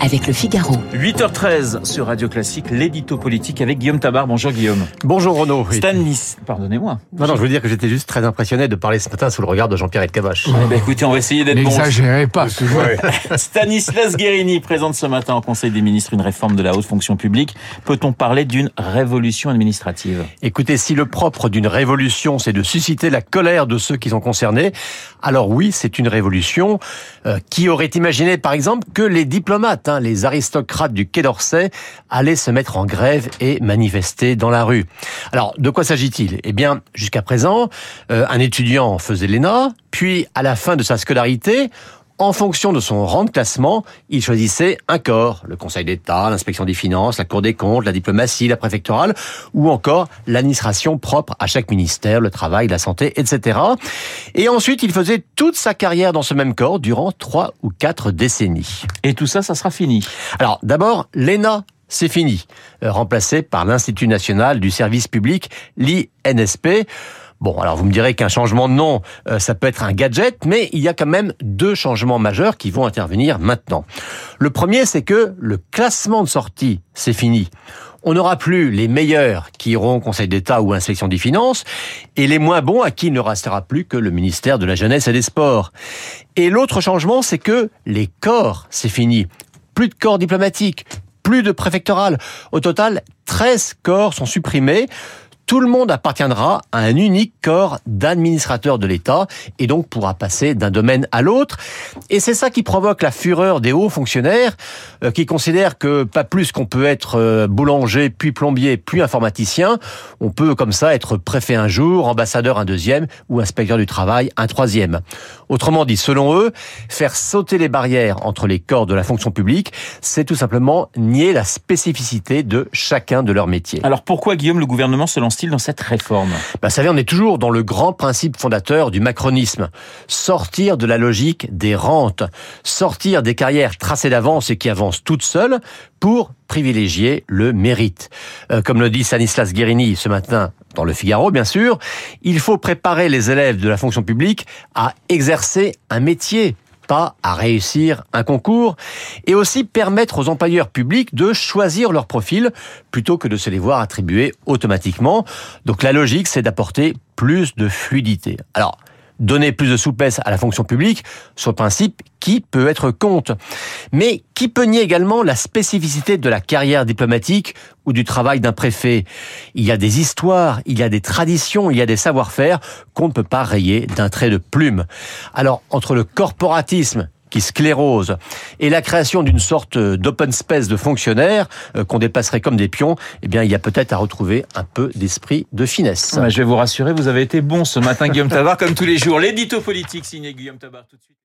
avec le Figaro. 8h13 sur Radio Classique, l'édito politique avec Guillaume Tabar. Bonjour Guillaume. Bonjour Renaud. Stanis, pardonnez-moi. Non, non, je veux dire que j'étais juste très impressionné de parler ce matin sous le regard de Jean-Pierre Elkabach. Eh ben, écoutez, on va essayer d'être bon. N'exagérez pas. Stanislas Guérini présente ce matin au Conseil des ministres une réforme de la haute fonction publique. Peut-on parler d'une révolution administrative? Écoutez, si le propre d'une révolution, c'est de susciter la colère de ceux qui sont concernés, alors oui, c'est une révolution. Euh, qui aurait imaginé, par exemple, que les diplomates, les aristocrates du Quai d'Orsay, allaient se mettre en grève et manifester dans la rue. Alors, de quoi s'agit-il? Eh bien, jusqu'à présent, euh, un étudiant faisait l'ENA, puis à la fin de sa scolarité, en fonction de son rang de classement, il choisissait un corps, le Conseil d'État, l'inspection des finances, la Cour des comptes, la diplomatie, la préfectorale, ou encore l'administration propre à chaque ministère, le travail, la santé, etc. Et ensuite, il faisait toute sa carrière dans ce même corps durant trois ou quatre décennies. Et tout ça, ça sera fini. Alors, d'abord, l'ENA, c'est fini, euh, remplacé par l'Institut national du service public, l'INSP. Bon, alors vous me direz qu'un changement de nom, euh, ça peut être un gadget, mais il y a quand même deux changements majeurs qui vont intervenir maintenant. Le premier, c'est que le classement de sortie, c'est fini. On n'aura plus les meilleurs qui iront au Conseil d'État ou Inspection des Finances et les moins bons à qui il ne restera plus que le ministère de la Jeunesse et des Sports. Et l'autre changement, c'est que les corps, c'est fini. Plus de corps diplomatiques, plus de préfectorales. Au total, 13 corps sont supprimés tout le monde appartiendra à un unique corps d'administrateurs de l'État et donc pourra passer d'un domaine à l'autre. Et c'est ça qui provoque la fureur des hauts fonctionnaires euh, qui considèrent que pas plus qu'on peut être euh, boulanger, puis plombier, puis informaticien, on peut comme ça être préfet un jour, ambassadeur un deuxième ou inspecteur du travail un troisième. Autrement dit, selon eux, faire sauter les barrières entre les corps de la fonction publique, c'est tout simplement nier la spécificité de chacun de leurs métiers. Alors pourquoi Guillaume le gouvernement se dans cette réforme bah, savez, on est toujours dans le grand principe fondateur du macronisme. Sortir de la logique des rentes, sortir des carrières tracées d'avance et qui avancent toutes seules pour privilégier le mérite. Euh, comme le dit Stanislas Guérini ce matin dans le Figaro, bien sûr, il faut préparer les élèves de la fonction publique à exercer un métier pas à réussir un concours, et aussi permettre aux employeurs publics de choisir leur profil plutôt que de se les voir attribuer automatiquement. Donc la logique, c'est d'apporter plus de fluidité. Alors, donner plus de souplesse à la fonction publique, sur le principe, qui peut être contre Mais qui peut nier également la spécificité de la carrière diplomatique ou du travail d'un préfet? Il y a des histoires, il y a des traditions, il y a des savoir-faire qu'on ne peut pas rayer d'un trait de plume. Alors, entre le corporatisme qui sclérose et la création d'une sorte d'open space de fonctionnaires euh, qu'on dépasserait comme des pions, eh bien, il y a peut-être à retrouver un peu d'esprit de finesse. je vais vous rassurer, vous avez été bon ce matin, Guillaume Tabar, comme tous les jours. L'édito politique signé Guillaume Tabar tout de suite.